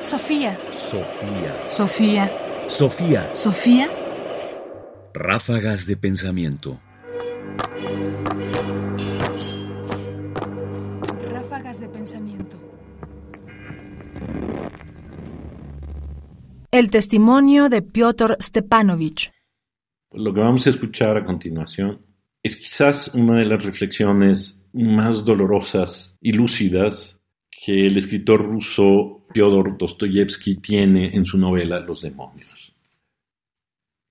Sofía. Sofía. Sofía. Sofía. Sofía. Ráfagas de pensamiento. Ráfagas de pensamiento. El testimonio de Piotr Stepanovich. Lo que vamos a escuchar a continuación es quizás una de las reflexiones más dolorosas y lúcidas que el escritor ruso Fyodor Dostoyevsky tiene en su novela Los demonios.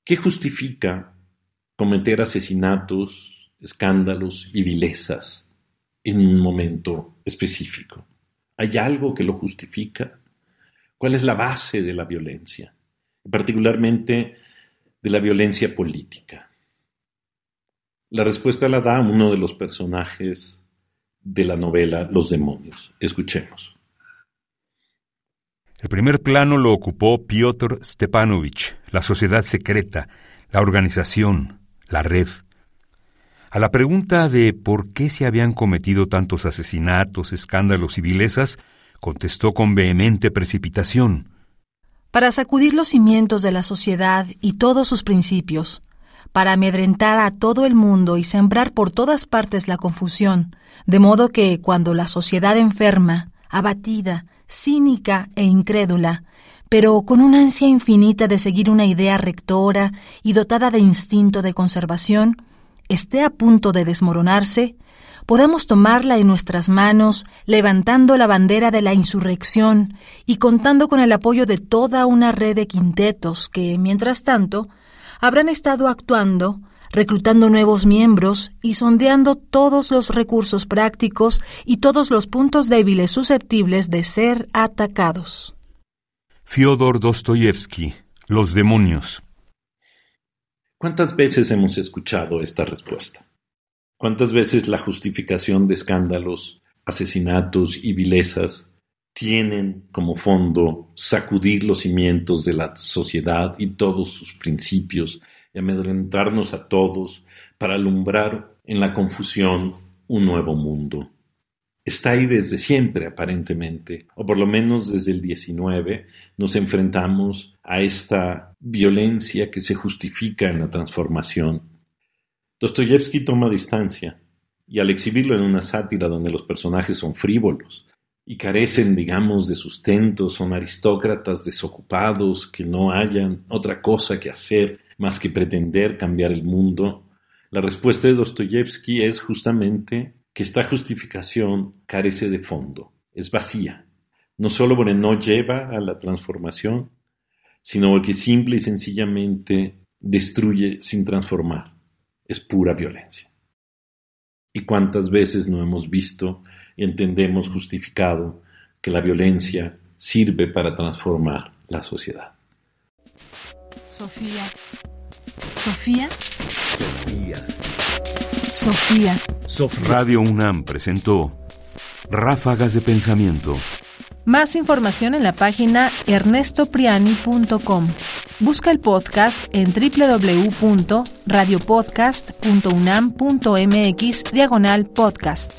¿Qué justifica cometer asesinatos, escándalos y vilezas en un momento específico? ¿Hay algo que lo justifica? ¿Cuál es la base de la violencia? Particularmente de la violencia política. La respuesta la da uno de los personajes de la novela Los demonios. Escuchemos. El primer plano lo ocupó Piotr Stepanovich, la sociedad secreta, la organización, la red. A la pregunta de por qué se habían cometido tantos asesinatos, escándalos y vilezas, contestó con vehemente precipitación. Para sacudir los cimientos de la sociedad y todos sus principios, para amedrentar a todo el mundo y sembrar por todas partes la confusión, de modo que cuando la sociedad enferma, abatida, cínica e incrédula, pero con una ansia infinita de seguir una idea rectora y dotada de instinto de conservación, esté a punto de desmoronarse, podamos tomarla en nuestras manos, levantando la bandera de la insurrección y contando con el apoyo de toda una red de quintetos que, mientras tanto, habrán estado actuando, reclutando nuevos miembros y sondeando todos los recursos prácticos y todos los puntos débiles susceptibles de ser atacados. Fyodor Dostoyevsky, Los demonios. ¿Cuántas veces hemos escuchado esta respuesta? ¿Cuántas veces la justificación de escándalos, asesinatos y vilezas tienen como fondo sacudir los cimientos de la sociedad y todos sus principios y amedrentarnos a todos para alumbrar en la confusión un nuevo mundo. Está ahí desde siempre, aparentemente, o por lo menos desde el 19, nos enfrentamos a esta violencia que se justifica en la transformación. Dostoyevsky toma distancia, y al exhibirlo en una sátira donde los personajes son frívolos, y carecen, digamos, de sustento, son aristócratas desocupados que no hayan otra cosa que hacer más que pretender cambiar el mundo, la respuesta de Dostoyevsky es justamente que esta justificación carece de fondo, es vacía, no solo porque no lleva a la transformación, sino porque simple y sencillamente destruye sin transformar, es pura violencia. ¿Y cuántas veces no hemos visto entendemos justificado que la violencia sirve para transformar la sociedad. Sofía. Sofía. Sofía. Sofía. Radio UNAM presentó Ráfagas de Pensamiento. Más información en la página ernestopriani.com. Busca el podcast en www.radiopodcast.unam.mx diagonal podcast.